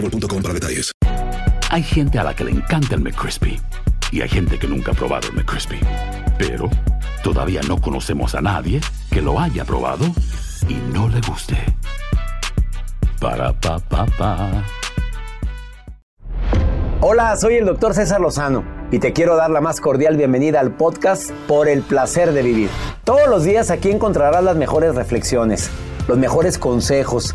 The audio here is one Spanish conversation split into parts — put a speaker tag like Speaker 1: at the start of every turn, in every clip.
Speaker 1: boostmobile.com para detalles.
Speaker 2: Hay gente a la que le encanta el McCrispy y hay gente que nunca ha probado el McCrispy. Pero todavía no conocemos a nadie que lo haya probado y no le guste. Para pa pa pa.
Speaker 3: Hola, soy el doctor César Lozano y te quiero dar la más cordial bienvenida al podcast Por el placer de vivir. Todos los días aquí encontrarás las mejores reflexiones, los mejores consejos,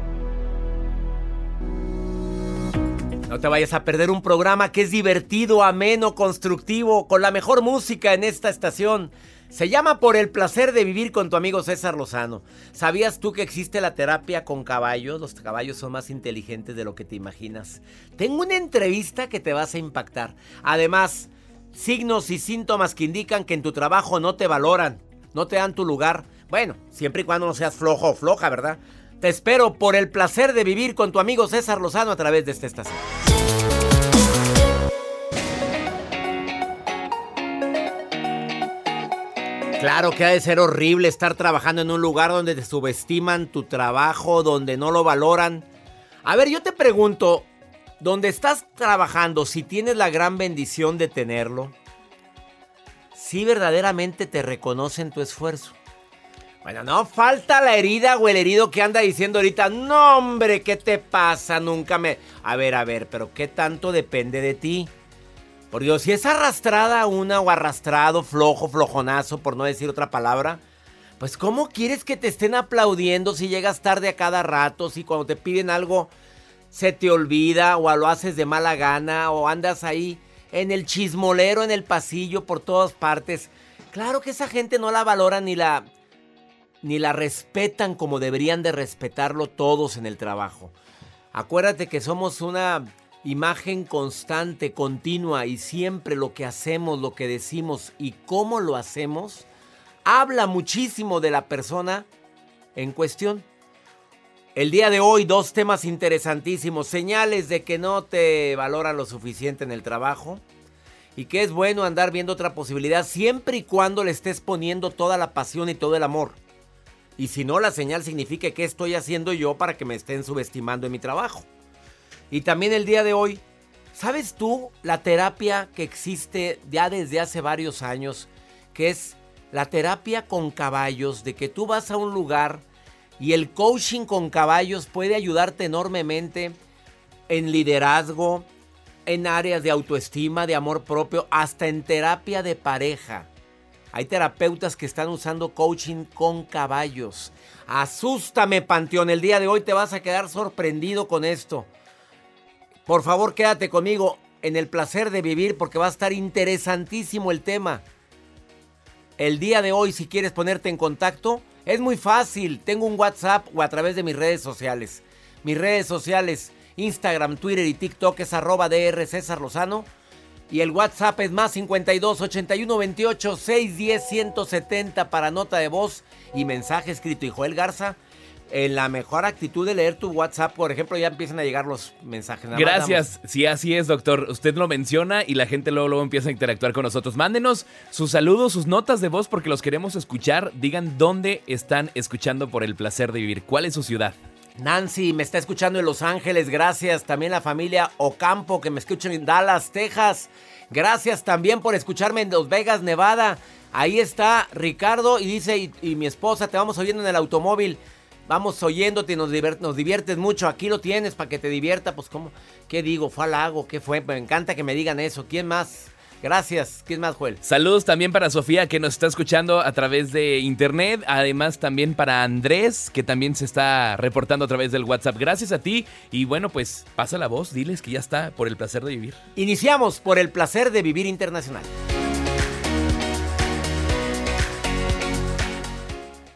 Speaker 4: No te vayas a perder un programa que es divertido, ameno, constructivo, con la mejor música en esta estación. Se llama Por el placer de vivir con tu amigo César Lozano. ¿Sabías tú que existe la terapia con caballos? Los caballos son más inteligentes de lo que te imaginas. Tengo una entrevista que te vas a impactar. Además, signos y síntomas que indican que en tu trabajo no te valoran, no te dan tu lugar. Bueno, siempre y cuando no seas flojo o floja, ¿verdad? Te espero por el placer de vivir con tu amigo César Lozano a través de esta estación. Claro que ha de ser horrible estar trabajando en un lugar donde te subestiman tu trabajo, donde no lo valoran. A ver, yo te pregunto, ¿dónde estás trabajando, si tienes la gran bendición de tenerlo, si verdaderamente te reconocen tu esfuerzo? Bueno, no falta la herida o el herido que anda diciendo ahorita, no hombre, ¿qué te pasa? Nunca me... A ver, a ver, pero ¿qué tanto depende de ti? Por Dios, si es arrastrada una o arrastrado, flojo, flojonazo, por no decir otra palabra, pues ¿cómo quieres que te estén aplaudiendo si llegas tarde a cada rato, si cuando te piden algo se te olvida o lo haces de mala gana o andas ahí en el chismolero, en el pasillo, por todas partes? Claro que esa gente no la valora ni la ni la respetan como deberían de respetarlo todos en el trabajo. Acuérdate que somos una imagen constante, continua y siempre lo que hacemos, lo que decimos y cómo lo hacemos, habla muchísimo de la persona en cuestión. El día de hoy dos temas interesantísimos, señales de que no te valoran lo suficiente en el trabajo y que es bueno andar viendo otra posibilidad siempre y cuando le estés poniendo toda la pasión y todo el amor. Y si no, la señal significa que estoy haciendo yo para que me estén subestimando en mi trabajo. Y también el día de hoy, ¿sabes tú la terapia que existe ya desde hace varios años? Que es la terapia con caballos, de que tú vas a un lugar y el coaching con caballos puede ayudarte enormemente en liderazgo, en áreas de autoestima, de amor propio, hasta en terapia de pareja. Hay terapeutas que están usando coaching con caballos. Asústame, Panteón. El día de hoy te vas a quedar sorprendido con esto. Por favor, quédate conmigo en el placer de vivir porque va a estar interesantísimo el tema. El día de hoy, si quieres ponerte en contacto, es muy fácil. Tengo un WhatsApp o a través de mis redes sociales. Mis redes sociales, Instagram, Twitter y TikTok es arroba DR Lozano. Y el WhatsApp es más 52 81 28 610 170 para nota de voz y mensaje escrito. Y Joel Garza, en la mejor actitud de leer tu WhatsApp. Por ejemplo, ya empiezan a llegar los mensajes. Nada más
Speaker 5: Gracias. Sí, así es, doctor. Usted lo menciona y la gente luego, luego empieza a interactuar con nosotros. Mándenos sus saludos, sus notas de voz porque los queremos escuchar. Digan dónde están escuchando por el placer de vivir. ¿Cuál es su ciudad?
Speaker 4: Nancy me está escuchando en Los Ángeles, gracias. También la familia Ocampo que me escuchan en Dallas, Texas. Gracias también por escucharme en Las Vegas, Nevada. Ahí está Ricardo y dice, y, y mi esposa, te vamos oyendo en el automóvil. Vamos oyéndote y nos, nos diviertes mucho. Aquí lo tienes para que te divierta. Pues, ¿cómo? ¿Qué digo? ¿Fue al lago? ¿Qué fue? Me encanta que me digan eso. ¿Quién más? Gracias. ¿Quién más, Joel?
Speaker 5: Saludos también para Sofía que nos está escuchando a través de internet. Además también para Andrés que también se está reportando a través del WhatsApp. Gracias a ti. Y bueno, pues pasa la voz. Diles que ya está por el placer de vivir.
Speaker 4: Iniciamos por el placer de vivir internacional.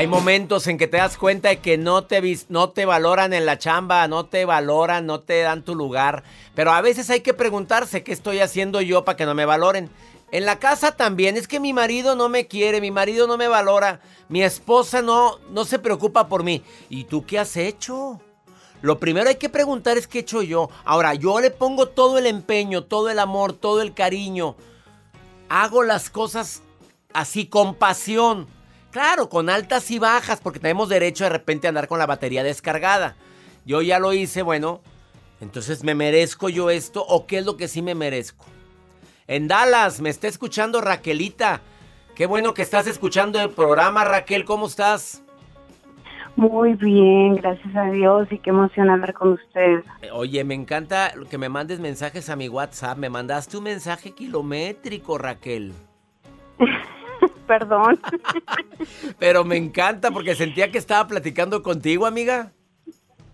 Speaker 4: Hay momentos en que te das cuenta de que no te, no te valoran en la chamba, no te valoran, no te dan tu lugar. Pero a veces hay que preguntarse qué estoy haciendo yo para que no me valoren. En la casa también, es que mi marido no me quiere, mi marido no me valora, mi esposa no, no se preocupa por mí. ¿Y tú qué has hecho? Lo primero hay que preguntar es qué he hecho yo. Ahora, yo le pongo todo el empeño, todo el amor, todo el cariño. Hago las cosas así con pasión. Claro, con altas y bajas, porque tenemos derecho de repente a andar con la batería descargada. Yo ya lo hice, bueno, entonces ¿me merezco yo esto o qué es lo que sí me merezco? En Dallas, me está escuchando Raquelita. Qué bueno que estás escuchando el programa, Raquel, ¿cómo estás?
Speaker 6: Muy bien, gracias a Dios y qué emoción hablar con usted.
Speaker 4: Eh, Oye, me encanta que me mandes mensajes a mi WhatsApp. Me mandaste un mensaje kilométrico, Raquel.
Speaker 6: Perdón.
Speaker 4: Pero me encanta porque sentía que estaba platicando contigo, amiga.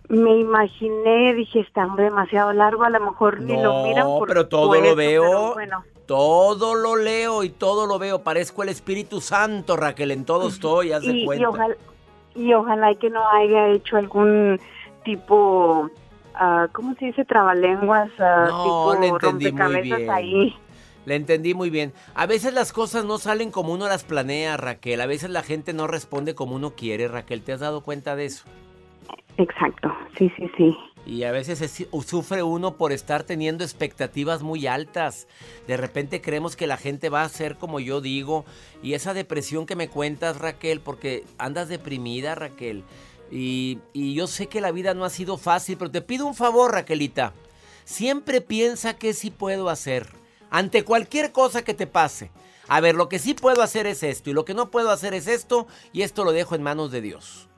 Speaker 6: Me imaginé, dije, está demasiado largo, a lo mejor ni lo miran por
Speaker 4: pero todo
Speaker 6: por
Speaker 4: lo veo.
Speaker 6: bueno,
Speaker 4: Todo lo leo y todo lo veo. Parezco el Espíritu Santo, Raquel. En todo estoy, haz de
Speaker 6: y, y
Speaker 4: cuenta.
Speaker 6: ojalá, y ojalá que no haya hecho algún tipo, ah, ¿cómo se dice? Trabalenguas, ah,
Speaker 4: No,
Speaker 6: tipo rompecabezas ahí.
Speaker 4: Le entendí muy bien. A veces las cosas no salen como uno las planea, Raquel. A veces la gente no responde como uno quiere, Raquel. ¿Te has dado cuenta de eso?
Speaker 6: Exacto, sí, sí, sí.
Speaker 4: Y a veces es- sufre uno por estar teniendo expectativas muy altas. De repente creemos que la gente va a ser como yo digo. Y esa depresión que me cuentas, Raquel, porque andas deprimida, Raquel. Y, y yo sé que la vida no ha sido fácil, pero te pido un favor, Raquelita. Siempre piensa que sí puedo hacer. Ante cualquier cosa que te pase. A ver, lo que sí puedo hacer es esto y lo que no puedo hacer es esto y esto lo dejo en manos de Dios.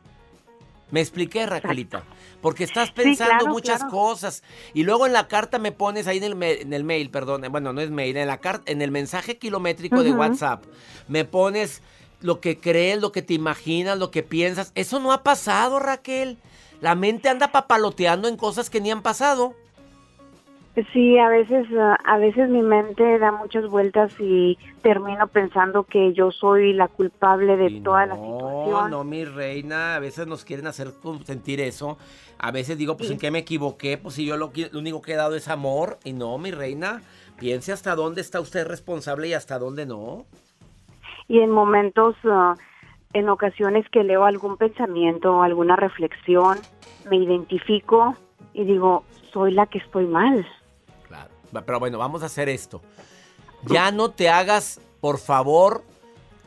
Speaker 4: Me expliqué, Raquelita. Porque estás pensando
Speaker 6: claro,
Speaker 4: muchas
Speaker 6: claro.
Speaker 4: cosas. Y luego en la carta me pones ahí en el, en el mail, perdón. Bueno, no es mail, en la carta, en el mensaje kilométrico de. WhatsApp. Me pones lo que crees, lo que te imaginas, lo que piensas. Eso no ha pasado, Raquel. La mente anda papaloteando en cosas que ni han pasado.
Speaker 6: Sí, a veces, ah, a veces mi mente da muchas vueltas y termino pensando que yo soy la culpable de
Speaker 4: Y
Speaker 6: toda la
Speaker 4: no,
Speaker 6: situación.
Speaker 4: No, mi reina, a veces nos quieren hacer sentir eso. A veces digo, pues en qué me equivoqué, pues si yo lo, lo único que he dado es amor. Y no, mi reina, piense hasta dónde está usted responsable y hasta dónde no.
Speaker 6: Y en momentos, ah, en ocasiones que leo algún pensamiento, alguna reflexión, me identifico y digo, soy la que estoy mal.
Speaker 4: Pero bueno, vamos a hacer esto. Ya no te hagas, por favor,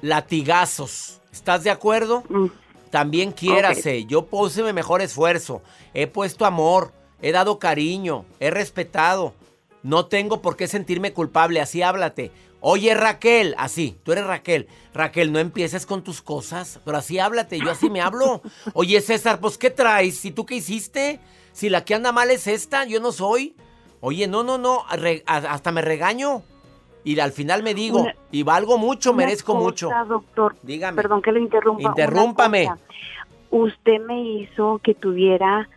Speaker 4: latigazos. ¿Estás de acuerdo?
Speaker 6: Mm,
Speaker 4: También quiérase. Yo puse mi mejor esfuerzo. He puesto amor. He dado cariño. He respetado. No tengo por qué sentirme culpable. Así háblate. Oye, Raquel. Así. Tú eres Raquel. Raquel, no empieces con tus cosas. Pero así háblate. Yo así me hablo. Oye, César, pues ¿qué traes? ¿Y tú qué hiciste? Si la que anda mal es esta, yo no soy. Oye, no, no, no. re- hasta me regaño. Y al final me digo,
Speaker 6: Una-
Speaker 4: y valgo mucho, merezco
Speaker 6: cosa,
Speaker 4: mucho.
Speaker 6: doctor.
Speaker 4: Dígame.
Speaker 6: Perdón que le interrumpa.
Speaker 4: Interrúmpame.
Speaker 6: Usted me hizo que tuviera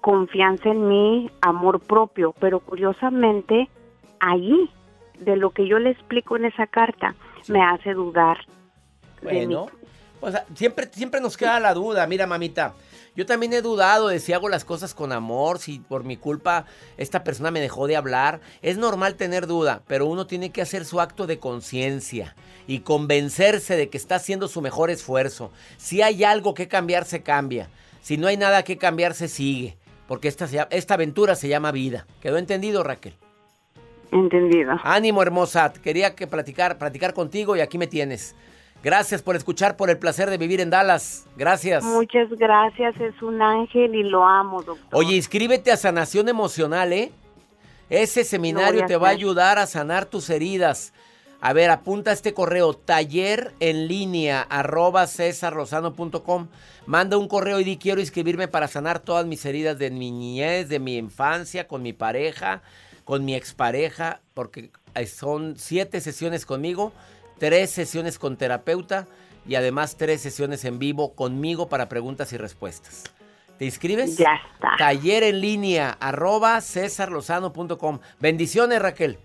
Speaker 6: confianza en mí, amor propio, pero curiosamente ahí, de lo que yo le explico en esa carta, me hace dudar. de mí.
Speaker 4: Bueno, pues ah, siempre, siempre nos queda la duda. Mira, mamita, yo también he dudado de si hago las cosas con amor, si por mi culpa esta persona me dejó de hablar. Es normal tener duda, pero uno tiene que hacer su acto de conciencia y convencerse de que está haciendo su mejor esfuerzo. Si hay algo que cambiar, se cambia. Si no hay nada que cambiar, se sigue. Porque esta, esta aventura se llama vida. ¿Quedó entendido, Raquel?
Speaker 6: Entendido.
Speaker 4: Ánimo, hermosa. Quería que platicar, platicar contigo y aquí me tienes. Gracias por escuchar, por el placer de vivir en Dallas. Gracias.
Speaker 6: Muchas gracias, es un ángel y lo amo, doctor.
Speaker 4: Oye, inscríbete a Sanación Emocional, ¿eh? Ese seminario te va a ayudar a sanar tus heridas. A ver, apunta este correo, taller en línea, arroba. Manda un correo y di quiero inscribirme para sanar todas mis heridas de mi niñez, de mi infancia, con mi pareja, con mi expareja, porque eh, son siete sesiones conmigo, tres sesiones con terapeuta y además tres sesiones en vivo conmigo para preguntas y respuestas. ¿Te inscribes?
Speaker 6: Ya está.
Speaker 4: Taller en línea, arroba cesarlozano.com. Bendiciones, Raquel.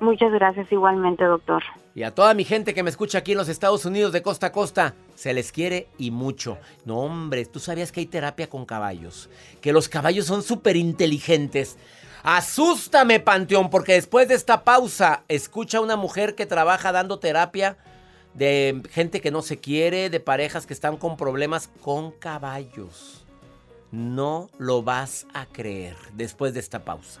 Speaker 6: Muchas gracias igualmente, doctor.
Speaker 4: Y a toda mi gente que me escucha aquí en los Estados Unidos de costa a costa, se les quiere y mucho. No, hombre, tú sabías que hay terapia con caballos, que los caballos son súper inteligentes. Asústame, Panteón, porque después de esta pausa, escucha a una mujer que trabaja dando terapia de gente que no se quiere, de parejas que están con problemas con caballos. No lo vas a creer después de esta pausa.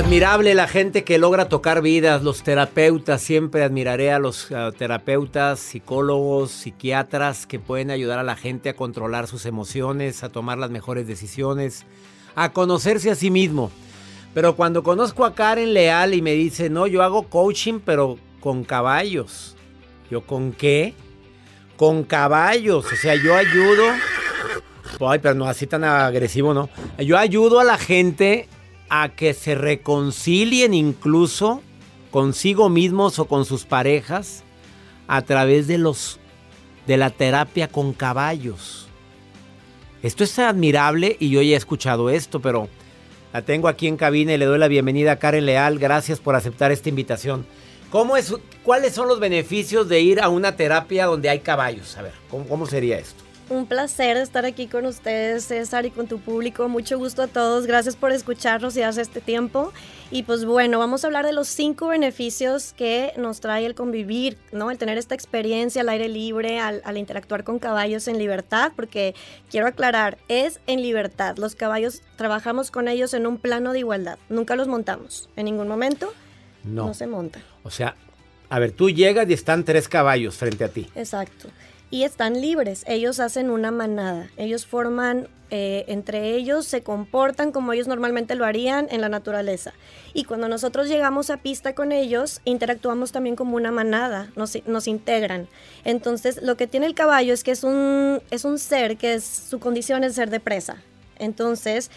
Speaker 4: Admirable la gente que logra tocar vidas, los terapeutas, siempre admiraré a los terapeutas, psicólogos, psiquiatras que pueden ayudar a la gente a controlar sus emociones, a tomar las mejores decisiones, a conocerse a sí mismo. Pero cuando conozco a Karen Leal y me dice, no, yo hago coaching, pero con caballos. Yo, ¿con qué? Con caballos. O sea, yo ayudo. Ay, pero no así tan agresivo, ¿no? Yo ayudo a la gente a que se reconcilien incluso consigo mismos o con sus parejas a través de los de la terapia con caballos. Esto es admirable y yo ya he escuchado esto, pero la tengo aquí en cabina y le doy la bienvenida a Karen Leal. Gracias por aceptar esta invitación. ¿Cómo es, ¿Cuáles son los beneficios de ir a una terapia donde hay caballos? A ver, ¿cómo, cómo sería esto?
Speaker 7: Un placer estar aquí con ustedes, César, y con tu público. Mucho gusto a todos. Gracias por escucharnos y darse este tiempo. Y pues bueno, vamos a hablar de los cinco beneficios que nos trae el convivir, ¿no? El tener esta experiencia al aire libre, al, al interactuar con caballos en libertad, porque quiero aclarar, es en libertad. Los caballos trabajamos con ellos en un plano de igualdad. Nunca los montamos. En ningún momento
Speaker 4: No.
Speaker 7: no se montan.
Speaker 4: O sea, a ver, tú llegas y están tres caballos frente a ti.
Speaker 7: Exacto. Y están libres, ellos hacen una manada, ellos forman, eh, entre ellos se comportan como ellos normalmente lo harían en la naturaleza. Y cuando nosotros llegamos a pista con ellos, interactuamos también como una manada, nos, nos integran. Entonces, lo que tiene el caballo es que es un, es un ser que su condición es ser de presa. Entonces,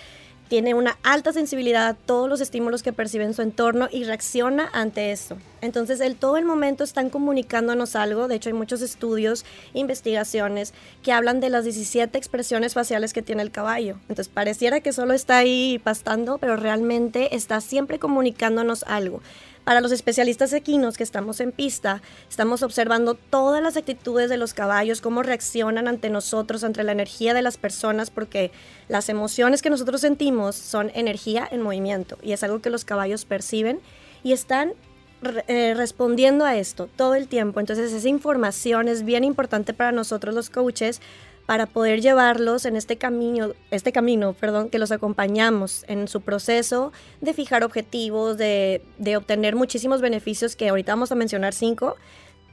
Speaker 7: tiene una alta sensibilidad a todos los estímulos que percibe en su entorno y reacciona ante eso. Entonces, el todo el momento están comunicándonos algo. De hecho, hay muchos estudios, investigaciones que hablan de las 17 expresiones faciales que tiene el caballo. Entonces, pareciera que solo está ahí pastando, pero realmente está siempre comunicándonos algo. Para los especialistas equinos que estamos en pista, estamos observando todas las actitudes de los caballos, cómo reaccionan ante nosotros, ante la energía de las personas, porque las emociones que nosotros sentimos son energía en movimiento y es algo que los caballos perciben y están eh, respondiendo a esto todo el tiempo. Entonces esa información es bien importante para nosotros los coaches para poder llevarlos en este camino, este camino, perdón, que los acompañamos en su proceso de fijar objetivos, de, de obtener muchísimos beneficios que ahorita vamos a mencionar cinco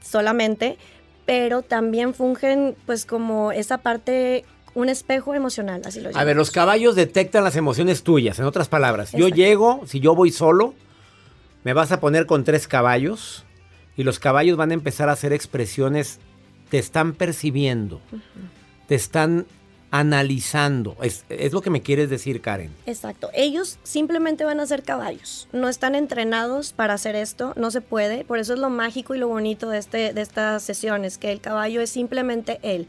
Speaker 7: solamente, pero también fungen pues como esa parte, un espejo emocional, así lo
Speaker 4: A ver,
Speaker 7: llamamos.
Speaker 4: los caballos detectan las emociones tuyas, en otras palabras. Yo llego, si yo voy solo, me vas a poner con tres caballos y los caballos van a empezar a hacer expresiones, te están percibiendo, te están analizando. Es, es lo que me quieres decir, Karen.
Speaker 7: Exacto. Ellos simplemente van a ser caballos. No están entrenados para hacer esto. No se puede. Por eso es lo mágico y lo bonito de, este, de estas sesiones, que el caballo es simplemente él.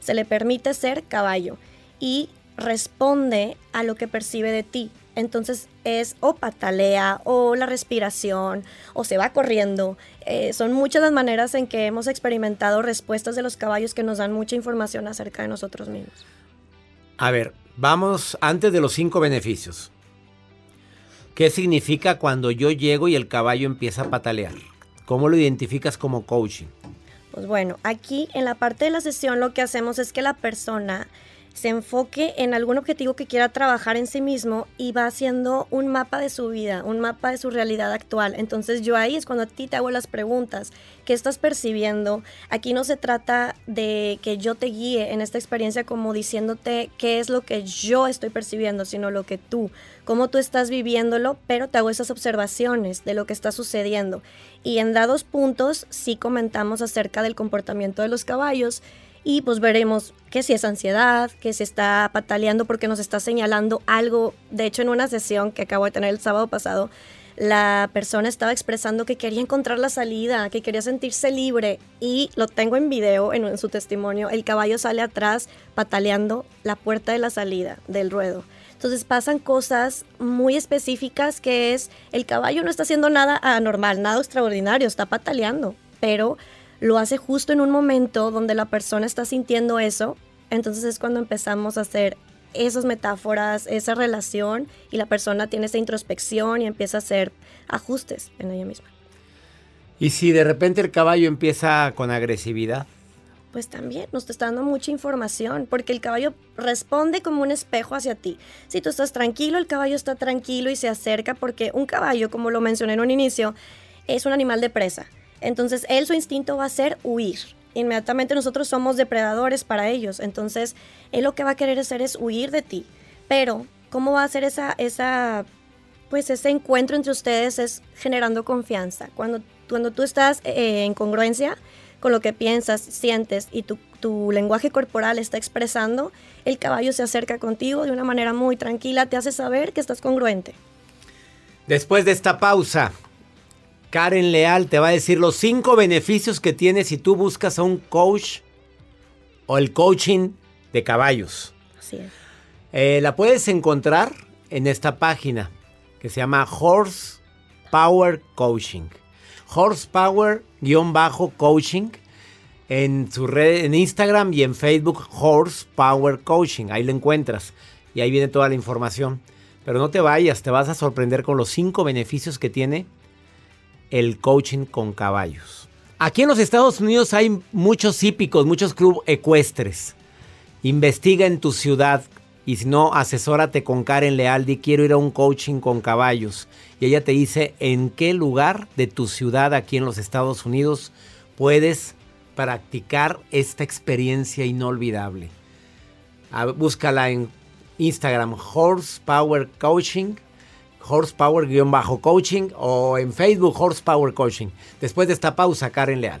Speaker 7: Se le permite ser caballo y responde a lo que percibe de ti. Entonces es o patalea o la respiración o se va corriendo. Eh, son muchas las maneras en que hemos experimentado respuestas de los caballos que nos dan mucha información acerca de nosotros mismos.
Speaker 4: A ver, vamos antes de los cinco beneficios. ¿Qué significa cuando yo llego y el caballo empieza a patalear? ¿Cómo lo identificas como coaching?
Speaker 7: Pues bueno, aquí en la parte de la sesión lo que hacemos es que la persona se enfoque en algún objetivo que quiera trabajar en sí mismo y va haciendo un mapa de su vida, un mapa de su realidad actual. Entonces yo ahí es cuando a ti te hago las preguntas, ¿qué estás percibiendo? Aquí no se trata de que yo te guíe en esta experiencia como diciéndote qué es lo que yo estoy percibiendo, sino lo que tú, cómo tú estás viviéndolo, pero te hago esas observaciones de lo que está sucediendo. Y en dados puntos sí comentamos acerca del comportamiento de los caballos y pues veremos que si es ansiedad, que si está pataleando porque nos está señalando algo. De hecho, en una sesión que acabo de tener el sábado pasado, la persona estaba expresando que quería encontrar la salida, que quería sentirse libre y lo tengo en video, en, en su testimonio, el caballo sale atrás pataleando la puerta de la salida del ruedo. Entonces pasan cosas muy específicas que es, el caballo no está haciendo nada anormal, nada extraordinario, está pataleando, pero lo hace justo en un momento donde la persona está sintiendo eso, entonces es cuando empezamos a hacer esas metáforas, esa relación y la persona tiene esa introspección y empieza a hacer ajustes en ella misma.
Speaker 4: Y si de repente el caballo empieza con agresividad,
Speaker 7: Pues también nos está dando mucha información, porque el caballo responde como un espejo hacia ti. Si tú estás tranquilo, el caballo está tranquilo y se acerca, porque un caballo, como lo mencioné en un inicio, es un animal de presa. Entonces, él su instinto va a ser huir. Inmediatamente nosotros somos depredadores para ellos. Entonces, él lo que va a querer hacer es huir de ti. Pero, ¿cómo va a hacer esa, esa pues ese encuentro entre ustedes es generando confianza. Cuando, cuando tú estás eh, en congruencia con lo que piensas, sientes y tu, tu lenguaje corporal está expresando, el caballo se acerca contigo de una manera muy tranquila, te hace saber que estás congruente.
Speaker 4: Después de esta pausa, Karen Leal te va a decir los cinco beneficios que tienes si tú buscas a un coach o el coaching de caballos.
Speaker 7: Así es.
Speaker 4: Eh, la puedes encontrar en esta página que se llama Horse Power Coaching. Horsepower-coaching en su red en Instagram y en Facebook Horse Power Coaching. Ahí lo encuentras y ahí viene toda la información. Pero no te vayas, te vas a sorprender con los cinco beneficios que tiene el coaching con caballos. Aquí en los Estados Unidos hay muchos hípicos, muchos clubes ecuestres. Investiga en tu ciudad y si no, asesórate con Karen Lealdi. Quiero ir a un coaching con caballos. Y ella te dice en qué lugar de tu ciudad aquí en los Estados Unidos puedes practicar esta experiencia inolvidable. A- búscala en Instagram, Horsepower Coaching, Horsepower-coaching o en Facebook, Horsepower Coaching. Después de esta pausa, Karen Leal.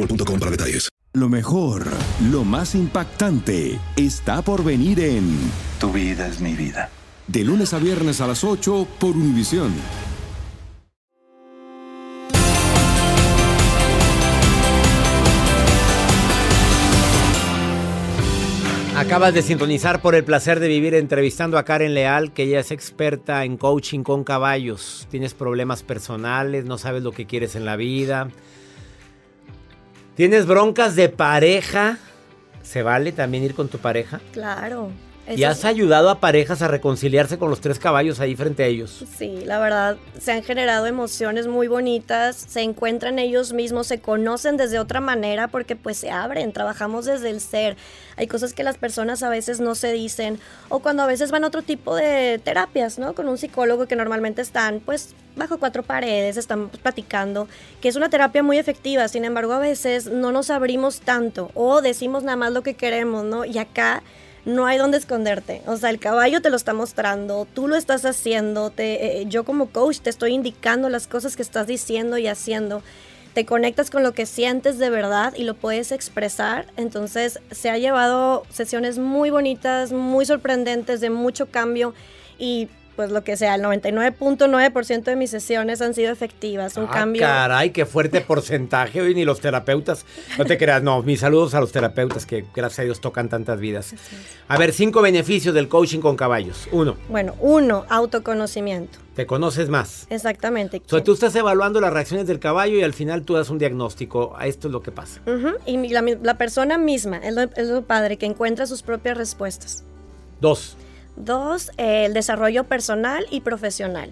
Speaker 1: boostmobile.com para detalles.
Speaker 8: Lo mejor, lo más impactante, está por venir en
Speaker 9: Tu vida es mi vida.
Speaker 8: De lunes a viernes a las 8 por Univisión.
Speaker 4: Acabas de sintonizar por el placer de vivir entrevistando a Karen Leal, que ella es experta en coaching con caballos. Tienes problemas personales, no sabes lo que quieres en la vida. Tienes broncas de pareja. ¿Se vale también ir con tu pareja?
Speaker 7: Claro.
Speaker 4: ¿Y has ayudado a parejas a reconciliarse con los tres caballos ahí frente a ellos?
Speaker 7: Sí, la verdad, se han generado emociones muy bonitas, se encuentran ellos mismos, se conocen desde otra manera porque pues se abren, trabajamos desde el ser. Hay cosas que las personas a veces no se dicen o cuando a veces van a otro tipo de terapias, ¿no? Con un psicólogo que normalmente están pues bajo cuatro paredes, están platicando, que es una terapia muy efectiva, sin embargo a veces no nos abrimos tanto o decimos nada más lo que queremos, ¿no? Y acá no hay donde esconderte. O sea, el caballo te lo está mostrando, tú lo estás haciendo, te, eh, yo como coach te estoy indicando las cosas que estás diciendo y haciendo. Te conectas con lo que sientes de verdad y lo puedes expresar. Entonces se ha llevado sesiones muy bonitas, muy sorprendentes, de mucho cambio y pues lo que sea, el 99.9% de mis sesiones han sido efectivas. Un
Speaker 4: Ah,
Speaker 7: cambio...
Speaker 4: Caray, qué fuerte porcentaje. Hoy ni los terapeutas. No te creas, no. Mis saludos a los terapeutas que, gracias a Dios, tocan tantas vidas. A ver, cinco beneficios del coaching con caballos. Uno,
Speaker 7: Bueno, uno, autoconocimiento.
Speaker 4: te conoces más.
Speaker 7: Exactamente.
Speaker 4: O sea, tú estás evaluando las reacciones del caballo y al final tú das un diagnóstico. Esto es lo que pasa.
Speaker 7: Y la persona misma, es lo, es lo padre, que encuentra sus propias respuestas.
Speaker 4: Dos,
Speaker 7: Dos, eh, el desarrollo personal y profesional.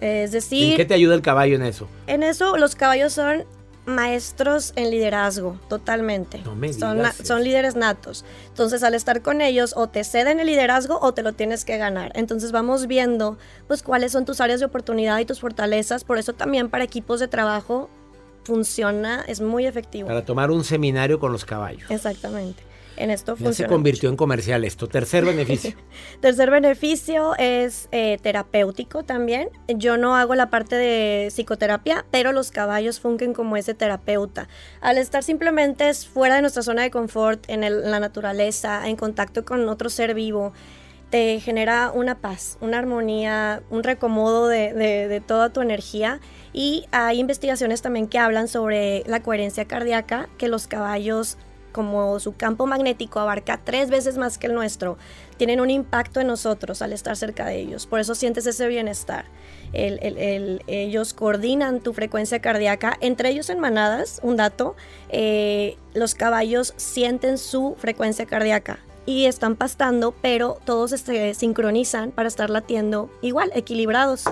Speaker 7: Es
Speaker 4: ¿en
Speaker 7: decir,
Speaker 4: qué te ayuda el caballo en eso?
Speaker 7: en eso los caballos son maestros en liderazgo, totalmente.
Speaker 4: No me
Speaker 7: son,
Speaker 4: digas
Speaker 7: na- son líderes natos. Entonces, al estar con ellos, o te ceden el liderazgo o te lo tienes que ganar. Entonces, vamos viendo, pues, cuáles son tus áreas de oportunidad y tus fortalezas. Por eso también para equipos de trabajo funciona, es muy efectivo.
Speaker 4: Para tomar un seminario con los caballos.
Speaker 7: Exactamente. En esto
Speaker 4: Ya se convirtió en comercial esto. Tercer beneficio.
Speaker 7: Tercer beneficio es eh, terapéutico también. Yo no hago la parte de psicoterapia, pero los caballos fungen como ese terapeuta. Al estar simplemente fuera de nuestra zona de confort, en, el- en la naturaleza, en contacto con otro ser vivo, te genera una paz, una armonía, un recomodo de, de- de toda tu energía. Y hay investigaciones también que hablan sobre la coherencia cardíaca, que los caballos, como su campo magnético abarca tres veces más que el nuestro, tienen un impacto en nosotros al estar cerca de ellos. Por eso sientes ese bienestar. El- el- el- ellos coordinan tu frecuencia cardíaca, entre ellos en manadas, un dato, eh, los caballos sienten su frecuencia cardíaca y están pastando, pero todos se sincronizan para estar latiendo igual, equilibrados.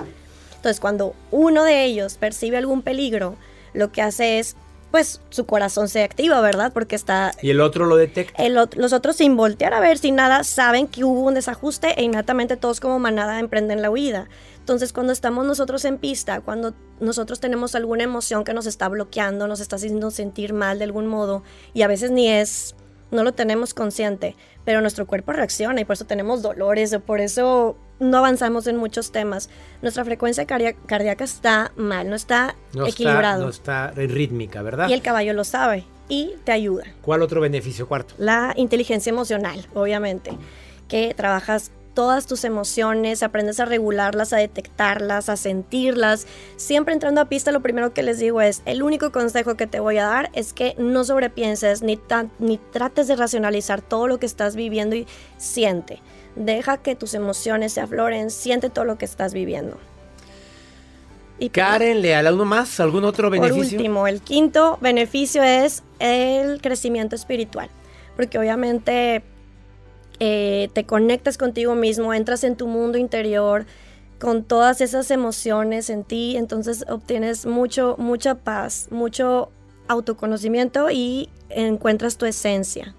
Speaker 7: Entonces, cuando uno de ellos percibe algún peligro, lo que hace es, pues, su corazón se activa, ¿verdad? Porque está
Speaker 4: Y el otro lo detecta.
Speaker 7: el los otros sin voltear a ver, sin nada, saben que hubo un desajuste e inmediatamente todos como manada emprenden la huida. Entonces, cuando estamos nosotros en pista, cuando nosotros tenemos alguna emoción que nos está bloqueando, nos está haciendo sentir mal de algún modo, y a veces ni es, no lo tenemos consciente, pero nuestro cuerpo reacciona y por eso tenemos dolores o por eso no avanzamos en muchos temas. Nuestra frecuencia cardíaca está mal, no está
Speaker 4: No
Speaker 7: equilibrado.
Speaker 4: Está, no está en rítmica, ¿verdad?
Speaker 7: y el caballo lo sabe y te ayuda
Speaker 4: ¿Cuál otro beneficio cuarto?
Speaker 7: la inteligencia emocional, obviamente, que trabajas todas tus emociones, aprendes a regularlas, a detectarlas, a sentirlas. Siempre entrando a pista, lo primero que les digo es, el único consejo que te voy a dar es que no sobrepienses ni, ni trates de racionalizar todo lo que estás viviendo y siente. Deja que tus emociones se afloren, siente todo lo que estás viviendo. Y
Speaker 4: Karen Leal, ¿uno más? ¿Algún otro
Speaker 7: por
Speaker 4: beneficio?
Speaker 7: último, el quinto beneficio es el crecimiento espiritual, porque obviamente eh, te conectas contigo mismo, entras en tu mundo interior con todas esas emociones en ti, entonces obtienes mucho, mucha paz, mucho autoconocimiento y encuentras tu esencia.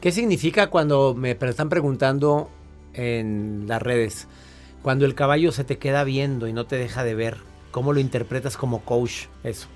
Speaker 4: ¿Qué significa cuando me están preguntando en las redes? Cuando el caballo se te queda viendo y no te deja de ver. ¿Cómo lo interpretas como coach? Eso.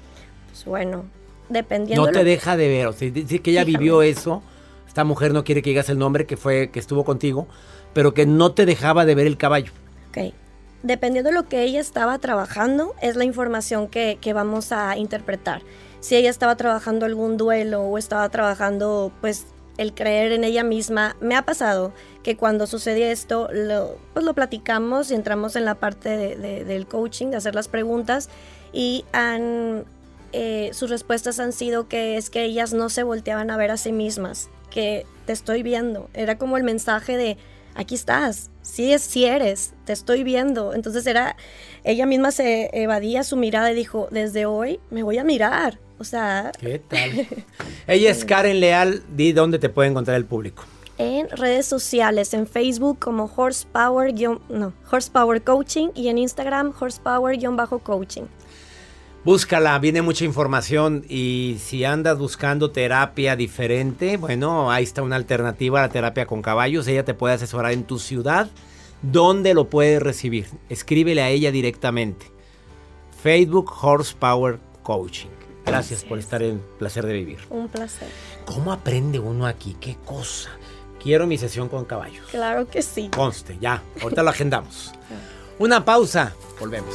Speaker 7: Pues bueno, dependiendo...
Speaker 4: No te deja de ver. O sea, dice que ella
Speaker 7: Fíjame.
Speaker 4: vivió eso. Esta mujer no quiere que digas el nombre que fue que estuvo contigo, pero que no te dejaba de ver el caballo.
Speaker 7: Ok. Dependiendo de lo que ella estaba trabajando, es la información que, que vamos a interpretar. Si ella estaba trabajando algún duelo o estaba trabajando, pues, el creer en ella misma, me ha pasado que cuando sucede esto, lo, pues lo platicamos y entramos en la parte de- de- del coaching, de hacer las preguntas, y han, eh, sus respuestas han sido que es que ellas no se volteaban a ver a sí mismas, que te estoy viendo. Era como el mensaje de, aquí estás, sí, es, sí eres, te estoy viendo. Entonces era, ella misma se evadía su mirada y dijo, desde hoy me voy a mirar. O sea,
Speaker 4: ¿Qué tal? ella es Karen Leal. Di dónde te puede encontrar el público.
Speaker 7: En redes sociales, en Facebook como Horsepower, no, Horsepower Coaching y en Instagram Horsepower-Coaching.
Speaker 4: Búscala, viene mucha información y si andas buscando terapia diferente, bueno, ahí está una alternativa a la terapia con caballos. Ella te puede asesorar en tu ciudad. ¿Dónde lo puedes recibir? Escríbele a ella directamente. Facebook Horsepower Coaching. Gracias por estar en Placer de Vivir.
Speaker 7: Un placer.
Speaker 4: ¿Cómo aprende uno aquí? ¿Qué cosa? Quiero mi sesión con caballos.
Speaker 7: Claro que sí.
Speaker 4: Conste, ya. Ahorita lo agendamos. Una pausa. Volvemos.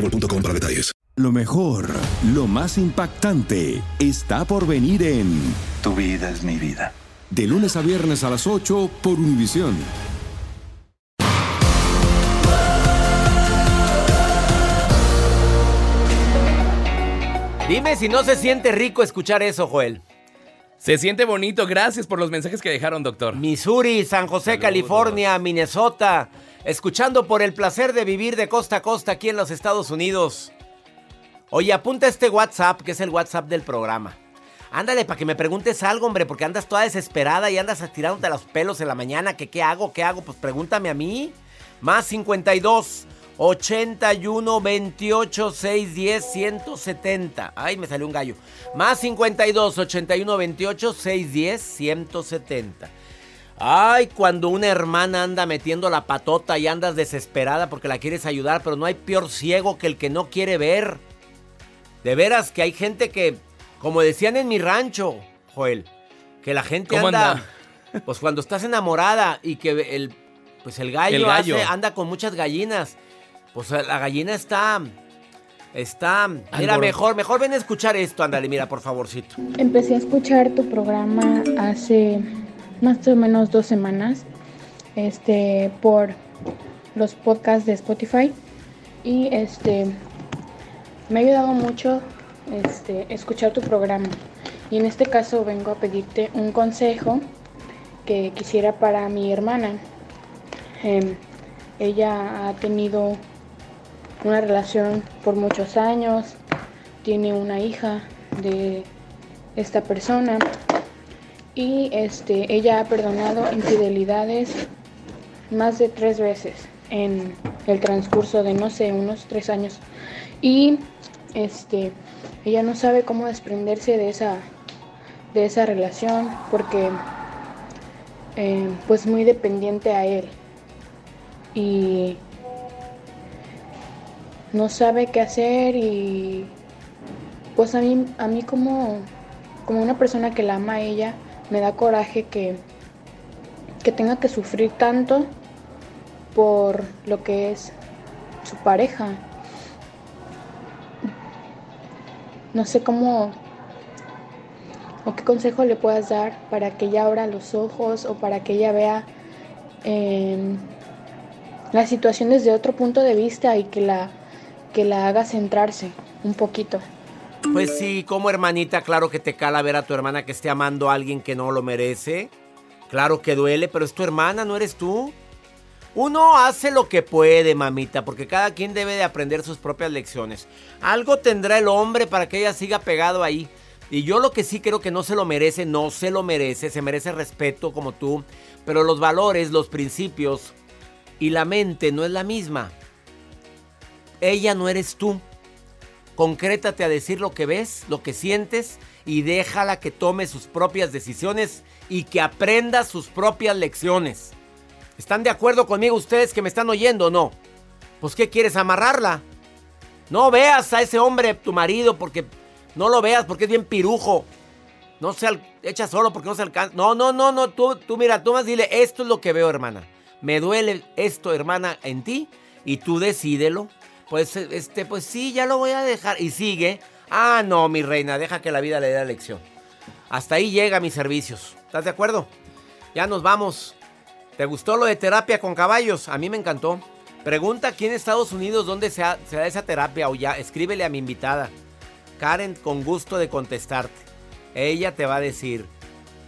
Speaker 1: boostmobile.com para detalles.
Speaker 8: Lo mejor, lo más impactante, está por venir en
Speaker 9: Tu vida es mi vida.
Speaker 8: De lunes a viernes a las 8 por Univisión.
Speaker 4: Dime si no se siente rico escuchar eso, Joel.
Speaker 5: Se siente bonito. Gracias por los mensajes que dejaron, doctor.
Speaker 4: Missouri, San José, California, Minnesota. Escuchando por el placer de vivir de costa a costa aquí en los Estados Unidos. Oye, apunta este WhatsApp, que es el WhatsApp del programa. Ándale, para que me preguntes algo, hombre, porque andas toda desesperada y andas tirándote los pelos en la mañana. que qué hago? ¿Qué hago? Pues pregúntame a mí. Más 52 81 28 610 170. Ay, me salió un gallo. Más 52 81 28 610 170. Ay, cuando una hermana anda metiendo la patota y andas desesperada porque la quieres ayudar, pero no hay peor ciego que el que no quiere ver. De veras que hay gente que, como decían en mi rancho, Joel, que la gente anda, pues cuando estás enamorada y que el, pues el gallo, anda con muchas gallinas, pues la gallina está, está, mira, mejor, mejor ven a escuchar esto, ándale, mira, por favorcito.
Speaker 10: Empecé a escuchar tu programa hace más o menos dos semanas, este, por los podcasts de Spotify. Y este me ha ayudado mucho este, escuchar tu programa. Y en este caso vengo a pedirte un consejo que quisiera para mi hermana. Em, ella ha tenido una relación por muchos años, tiene una hija de esta persona y este, ella ha perdonado infidelidades más de tres veces en el transcurso de no sé, unos tres años. Y este, ella no sabe cómo desprenderse de esa, de esa relación porque eh, pues muy dependiente a él y no sabe qué hacer y pues a mí, a mí como, como una persona que la ama a ella me da coraje que, que tenga que sufrir tanto por lo que es su pareja No sé cómo o qué consejo le puedas dar para que ella abra los ojos o para que ella vea eh, la situación desde otro punto de vista y que la, que la haga centrarse un poquito.
Speaker 4: Pues sí, como hermanita, claro que te cala ver a tu hermana que esté amando a alguien que no lo merece. Claro que duele, pero es tu hermana, no eres tú. Uno hace lo que puede, mamita, porque cada quien debe de aprender sus propias lecciones. Algo tendrá el hombre para que ella siga pegado ahí. Y yo lo que sí creo que no se lo merece, no se lo merece, se merece respeto como tú, pero los valores, los principios y la mente no es la misma. Ella no eres tú. Concrétate a decir lo que ves, lo que sientes y déjala que tome sus propias decisiones y que aprenda sus propias lecciones. ¿Están de acuerdo conmigo ustedes que me están oyendo o no? Pues ¿qué quieres amarrarla? No veas a ese hombre, tu marido, porque no lo veas porque es bien pirujo. No se echa solo porque no se alcanza. No, no, no, no, tú, tú mira, tú más dile, esto es lo que veo, hermana. Me duele esto, hermana, en ti y tú decídelo. Pues este, pues sí, ya lo voy a dejar y sigue. Ah, no, mi reina, deja que la vida le dé la lección. Hasta ahí llega mis servicios. ¿Estás de acuerdo? Ya nos vamos. ¿Te gustó lo de terapia con caballos? A mí me encantó. Pregunta aquí en Estados Unidos dónde se, da esa terapia o ya escríbele a mi invitada. Karen, con gusto de contestarte. Ella te va a decir,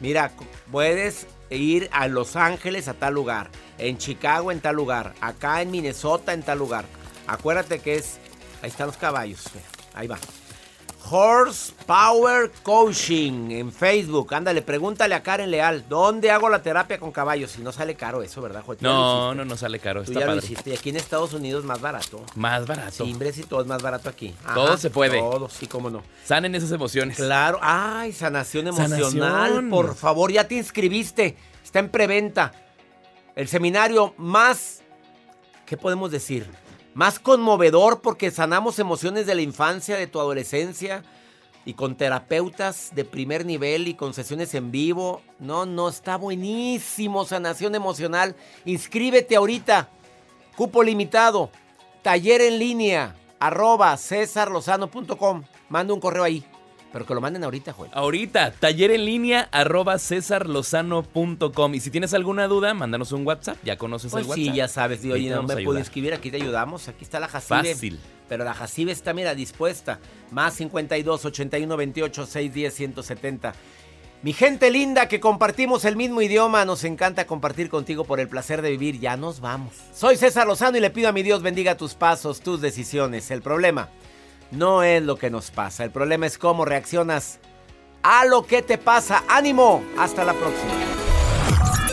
Speaker 4: mira, puedes ir a Los Ángeles a tal lugar, en Chicago en tal lugar, acá en Minnesota en tal lugar. Acuérdate que es, ahí están los caballos, ahí va. Horsepower Coaching en Facebook. Ándale, pregúntale a Karen Leal, ¿dónde hago la terapia con caballos? Si no sale caro eso, ¿verdad, Joaquín?
Speaker 5: No, no, no sale caro.
Speaker 4: Tú
Speaker 5: Está
Speaker 4: ya lo hiciste. Y aquí en Estados Unidos más barato.
Speaker 5: Más barato.
Speaker 4: Timbres y todo es más barato aquí.
Speaker 5: Todo se puede.
Speaker 4: Todo, sí, cómo no.
Speaker 5: Sanen esas emociones.
Speaker 4: Claro. Ay, sanación emocional.
Speaker 5: Sanación.
Speaker 4: Por favor, ya te inscribiste. Está en preventa. El seminario más, ¿qué podemos decir? Más conmovedor porque sanamos emociones de la infancia, de tu adolescencia y con terapeutas de primer nivel y con sesiones en vivo. No, no, está buenísimo. Sanación emocional. Inscríbete ahorita. Cupo limitado. Taller en línea. Arroba cesarlozano.com. Manda un correo ahí. Pero que lo manden ahorita, Joel.
Speaker 5: Ahorita, taller en línea arroba cesarlozano.com. Y si tienes alguna duda, mándanos un WhatsApp. Ya conoces
Speaker 4: Pues
Speaker 5: el WhatsApp.
Speaker 4: sí, ya sabes. Digo, oye, no me puedo inscribir. Aquí te ayudamos. Aquí está la Jacibe.
Speaker 5: Fácil.
Speaker 4: Pero la Jacibe está, mira, dispuesta. Más 52 81 28 610 170. Mi gente linda que compartimos el mismo idioma, nos encanta compartir contigo por el placer de vivir. Ya nos vamos. Soy César Lozano y le pido a mi Dios bendiga tus pasos, tus decisiones. El problema no es lo que nos pasa, el problema es cómo reaccionas a lo que te pasa. Ánimo, hasta la próxima.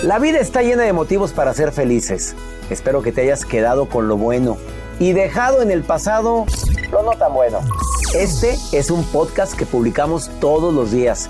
Speaker 4: La vida está llena de motivos para ser felices. Espero que te hayas quedado con lo bueno y dejado en el pasado lo no tan bueno. Este es un podcast que publicamos todos los días,